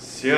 Se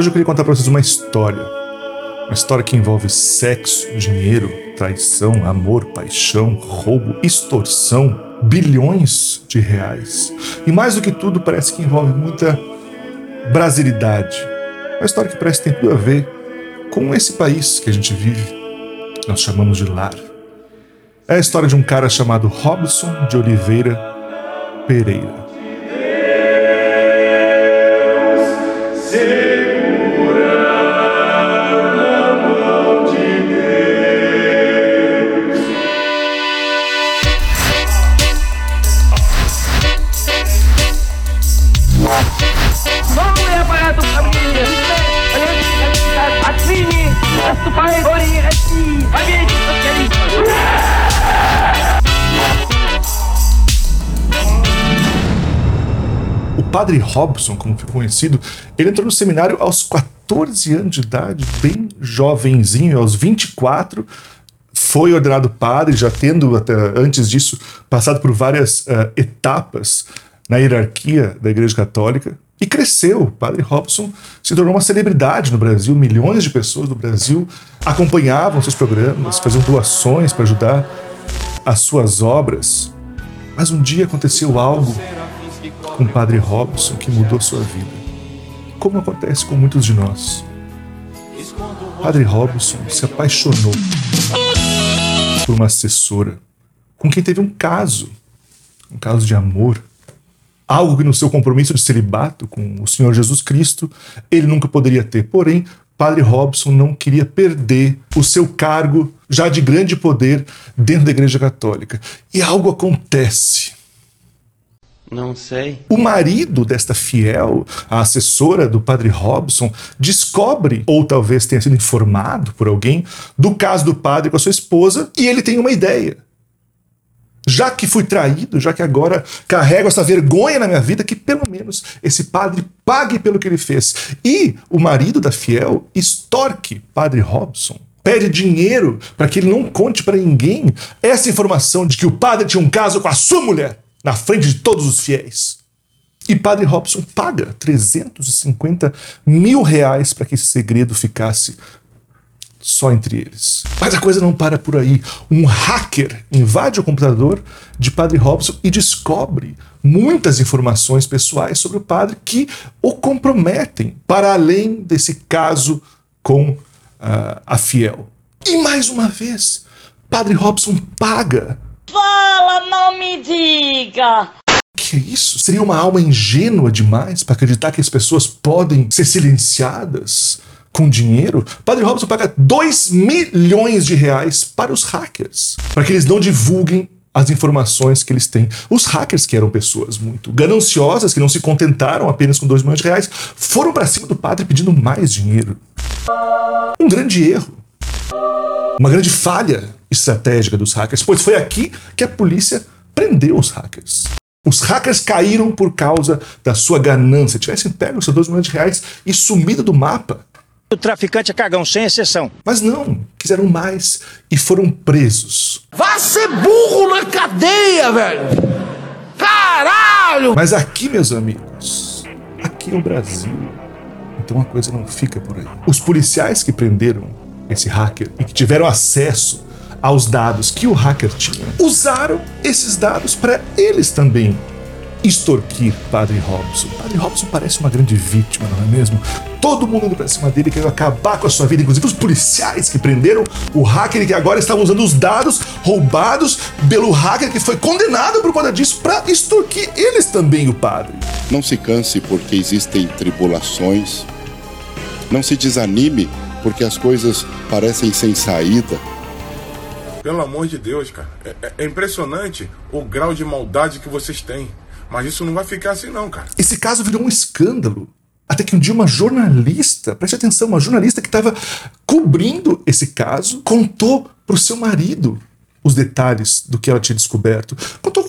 Hoje eu queria contar para vocês uma história. Uma história que envolve sexo, dinheiro, traição, amor, paixão, roubo, extorsão, bilhões de reais. E mais do que tudo, parece que envolve muita brasilidade. Uma história que parece que tem tudo a ver com esse país que a gente vive, que nós chamamos de lar. É a história de um cara chamado Robson de Oliveira Pereira. Padre Robson, como ficou conhecido, ele entrou no seminário aos 14 anos de idade, bem jovenzinho, aos 24, foi ordenado padre, já tendo até antes disso passado por várias eh, etapas na hierarquia da Igreja Católica e cresceu. O padre Robson se tornou uma celebridade no Brasil, milhões de pessoas do Brasil acompanhavam seus programas, faziam doações para ajudar as suas obras. Mas um dia aconteceu algo o padre Robson que mudou sua vida. Como acontece com muitos de nós. Padre Robson se apaixonou por uma assessora com quem teve um caso, um caso de amor. Algo que no seu compromisso de celibato com o Senhor Jesus Cristo ele nunca poderia ter. Porém, Padre Robson não queria perder o seu cargo já de grande poder dentro da Igreja Católica. E algo acontece. Não sei. O marido desta fiel, a assessora do padre Robson, descobre, ou talvez tenha sido informado por alguém, do caso do padre com a sua esposa, e ele tem uma ideia. Já que fui traído, já que agora carrego essa vergonha na minha vida, que pelo menos esse padre pague pelo que ele fez. E o marido da fiel extorque padre Robson. Pede dinheiro para que ele não conte para ninguém essa informação de que o padre tinha um caso com a sua mulher na frente de todos os fiéis. E Padre Robson paga 350 mil reais para que esse segredo ficasse só entre eles. Mas a coisa não para por aí. Um hacker invade o computador de Padre Robson e descobre muitas informações pessoais sobre o padre que o comprometem para além desse caso com ah, a fiel. E mais uma vez, Padre Robson paga Fala, não me diga! Que isso? Seria uma alma ingênua demais para acreditar que as pessoas podem ser silenciadas com dinheiro? Padre Robson paga 2 milhões de reais para os hackers, para que eles não divulguem as informações que eles têm. Os hackers, que eram pessoas muito gananciosas, que não se contentaram apenas com 2 milhões de reais, foram para cima do padre pedindo mais dinheiro. Um grande erro. Uma grande falha estratégica dos hackers, pois foi aqui que a polícia prendeu os hackers. Os hackers caíram por causa da sua ganância. Tivessem pego os seus 2 milhões de reais e sumido do mapa. O traficante é cagão, sem exceção. Mas não, quiseram mais e foram presos. Vá ser burro na cadeia, velho! Caralho! Mas aqui, meus amigos, aqui é o Brasil. Então a coisa não fica por aí. Os policiais que prenderam esse hacker e que tiveram acesso aos dados que o hacker tinha, usaram esses dados para eles também extorquir Padre Robson. Padre Robson parece uma grande vítima, não é mesmo? Todo mundo indo pra cima dele querendo acabar com a sua vida, inclusive os policiais que prenderam o hacker que agora estavam usando os dados roubados pelo hacker que foi condenado por conta disso para extorquir eles também, o padre. Não se canse porque existem tribulações. Não se desanime porque as coisas parecem sem saída. Pelo amor de Deus, cara. É, é- é impressionante o grau de maldade que vocês têm. Mas isso não vai ficar assim, não, cara. Esse caso virou um escândalo. Até que um dia uma jornalista, preste atenção, uma jornalista que estava cobrindo esse caso, contou para o seu marido os detalhes do que ela tinha descoberto. Contou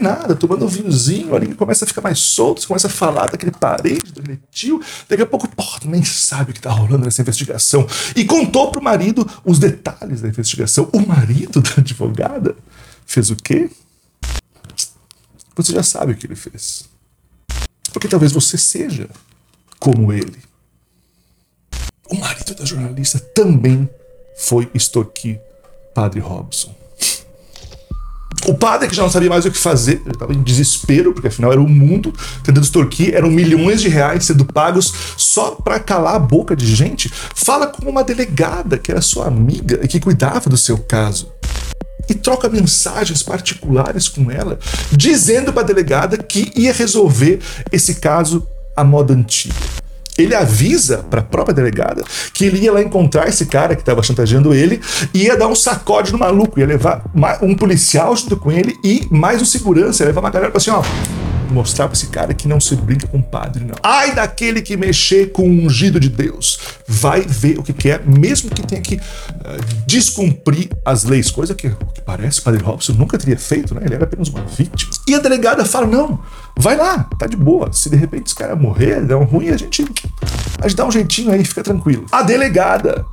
nada, tomando um vinhozinho ali, começa a ficar mais solto, você começa a falar daquele parede, daquele tio, daqui a pouco, tu nem sabe o que tá rolando nessa investigação. E contou pro marido os detalhes da investigação. O marido da advogada fez o quê? Você já sabe o que ele fez. Porque talvez você seja como ele. O marido da jornalista também foi extorquir Padre Robson. O padre, que já não sabia mais o que fazer, ele estava em desespero, porque afinal era o mundo tentando extorquir, eram milhões de reais sendo pagos só para calar a boca de gente, fala com uma delegada que era sua amiga e que cuidava do seu caso. E troca mensagens particulares com ela, dizendo para a delegada que ia resolver esse caso à moda antiga ele avisa para a própria delegada que ele ia lá encontrar esse cara que estava chantageando ele e ia dar um sacode no maluco, ia levar um policial junto com ele e mais um segurança, ia levar uma galera para assim, ó, mostrar para esse cara que não se brinca com o padre, não. Ai daquele que mexer com o ungido de Deus. Vai ver o que, que é, mesmo que tenha que uh, descumprir as leis, coisa que, que parece o padre Robson nunca teria feito, né? Ele era apenas uma vítima. E a delegada fala: não, vai lá, tá de boa. Se de repente esse cara morrer, der um ruim, a gente, a gente dá um jeitinho aí, fica tranquilo. A delegada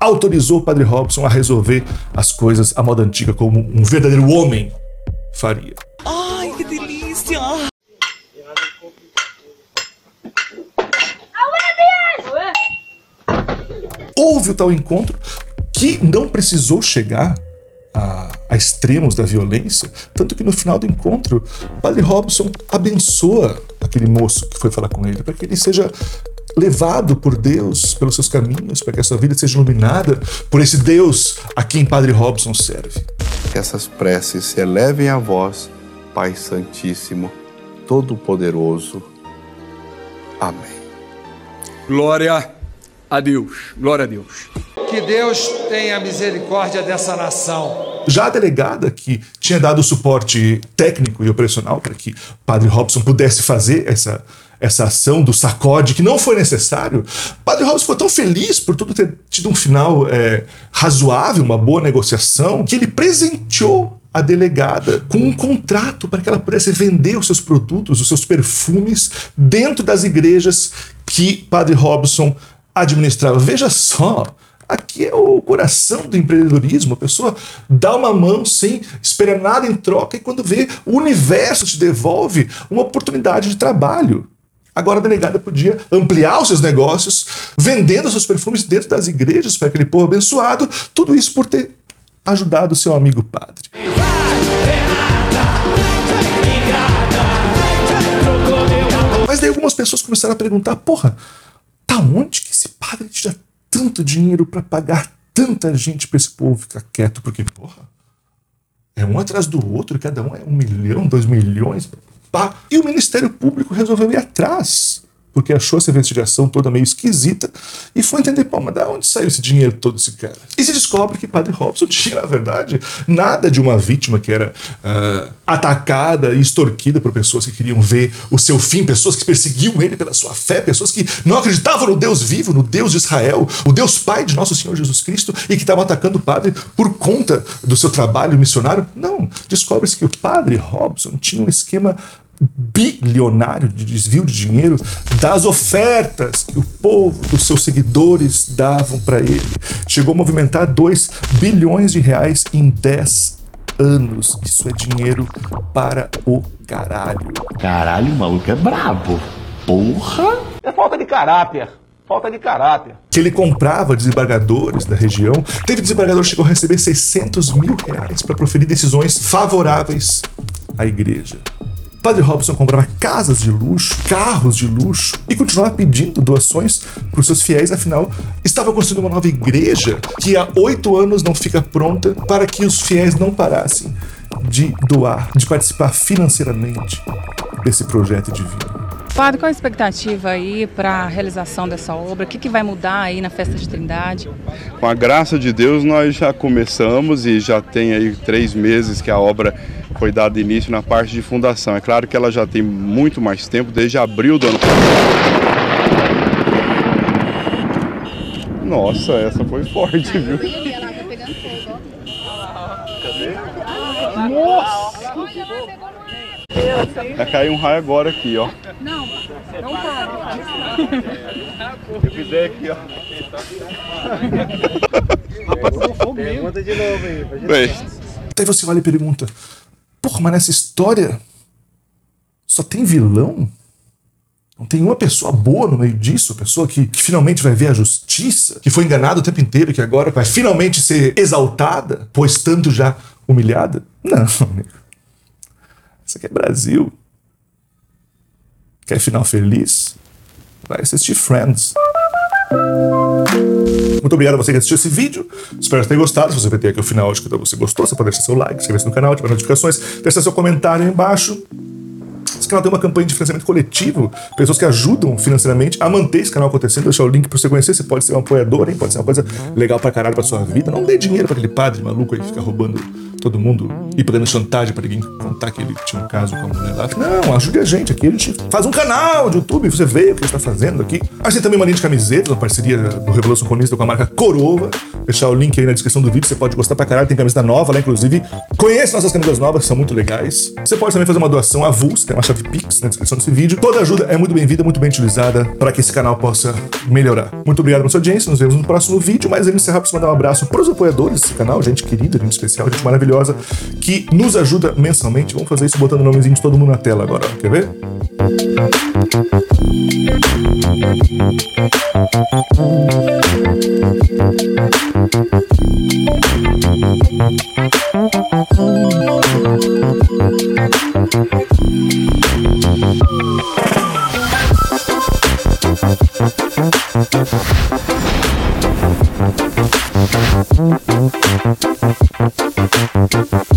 autorizou o padre Robson a resolver as coisas à moda antiga, como um verdadeiro homem faria. Ai, que delícia! Houve o tal encontro que não precisou chegar a, a, extremos da violência, tanto que no final do encontro, o Padre Robson abençoa aquele moço que foi falar com ele, para que ele seja levado por Deus pelos seus caminhos, para que a sua vida seja iluminada por esse Deus a quem Padre Robson serve. Que essas preces se elevem a vós, Pai Santíssimo, Todo-Poderoso. Amém. Glória a Deus, glória a Deus. Que Deus tenha misericórdia dessa nação. Já a delegada que tinha dado suporte técnico e operacional para que Padre Robson pudesse fazer essa, essa ação do sacode, que não foi necessário, Padre Robson ficou tão feliz por tudo ter tido um final é, razoável, uma boa negociação, que ele presenteou a delegada com um contrato para que ela pudesse vender os seus produtos, os seus perfumes, dentro das igrejas que Padre Robson administrava. Veja só, aqui é o coração do empreendedorismo. A pessoa dá uma mão sem esperar nada em troca e quando vê, o universo te devolve uma oportunidade de trabalho. Agora a delegada podia ampliar os seus negócios, vendendo seus perfumes dentro das igrejas para aquele povo abençoado, tudo isso por ter ajudado seu amigo padre. Mas daí algumas pessoas começaram a perguntar: porra, tá onde que esse padre tira tanto dinheiro para pagar tanta gente para esse povo ficar quieto? Porque, porra, é um atrás do outro, cada um é um milhão, dois milhões. Pá. E o Ministério Público resolveu ir atrás porque achou essa investigação toda meio esquisita e foi entender, pô, mas da onde saiu esse dinheiro todo esse cara? E se descobre que Padre Robson tinha, na verdade, nada de uma vítima que era uh, atacada e extorquida por pessoas que queriam ver o seu fim, pessoas que perseguiam ele pela sua fé, pessoas que não acreditavam no Deus vivo, no Deus de Israel, o Deus Pai de nosso Senhor Jesus Cristo e que estavam atacando o padre por conta do seu trabalho missionário. Não, descobre-se que o Padre Robson tinha um esquema bilionário de desvio de dinheiro das ofertas que o povo, dos seus seguidores davam para ele. Chegou a movimentar 2 bilhões de reais em 10 anos. Isso é dinheiro para o caralho. Caralho, o maluco é brabo. Porra! É falta de caráter. Falta de caráter. Que ele comprava desembargadores da região. Teve desembargador que chegou a receber 600 mil reais para proferir decisões favoráveis à igreja. Padre Robson comprava casas de luxo, carros de luxo e continuava pedindo doações para os seus fiéis, afinal, estava construindo uma nova igreja que há oito anos não fica pronta para que os fiéis não parassem de doar, de participar financeiramente desse projeto divino. Padre, qual a expectativa aí para a realização dessa obra? O que, que vai mudar aí na festa de Trindade? Com a graça de Deus, nós já começamos e já tem aí três meses que a obra foi dado início na parte de fundação. É claro que ela já tem muito mais tempo, desde abril do ano Nossa, essa foi forte, viu? Nossa! Vai cair um raio agora aqui, ó. Não, não para. Eu fizer aqui, ó. Pergunta de novo aí. Daí você olha e pergunta: Porra, mas nessa história só tem vilão? Não tem uma pessoa boa no meio disso, pessoa que, que finalmente vai ver a justiça, que foi enganada o tempo inteiro, que agora vai finalmente ser exaltada, pois tanto já humilhada? Não, amigo. Isso aqui é Brasil. Quer final feliz? Vai assistir Friends. Muito obrigado a você que assistiu esse vídeo. Espero que tenha gostado. Se você vai aqui o final, acho que você gostou. Você pode deixar seu like, inscrever-se no canal, ativar notificações, deixar seu comentário aí embaixo. Esse canal tem uma campanha de financiamento coletivo, pessoas que ajudam financeiramente a manter esse canal acontecendo. Vou deixar o link pra você conhecer. Você pode ser um apoiador, hein? Pode ser uma coisa legal pra caralho pra sua vida. Não dê dinheiro pra aquele padre maluco aí que fica roubando todo mundo e fazendo chantagem pra ninguém contar que ele tinha um caso com a mulher lá. Não, ajude a gente aqui. A gente faz um canal de YouTube, você vê o que a gente tá fazendo aqui. A gente tem também uma linha de camisetas, uma parceria do Revolução Comunista com a marca Coroa. Deixar o link aí na descrição do vídeo, você pode gostar pra caralho. Tem camiseta nova lá, inclusive. Conheça nossas camisas novas, que são muito legais. Você pode também fazer uma doação avulsa, tem uma chave Pix na descrição desse vídeo. Toda ajuda é muito bem-vinda, muito bem utilizada para que esse canal possa melhorar. Muito obrigado pela sua audiência, nos vemos no próximo vídeo. Mas de encerrar, preciso mandar um abraço pros apoiadores desse canal, gente querida, gente especial, gente maravilhosa, que nos ajuda mensalmente. Vamos fazer isso botando o nomezinho de todo mundo na tela agora, quer ver? Thank you.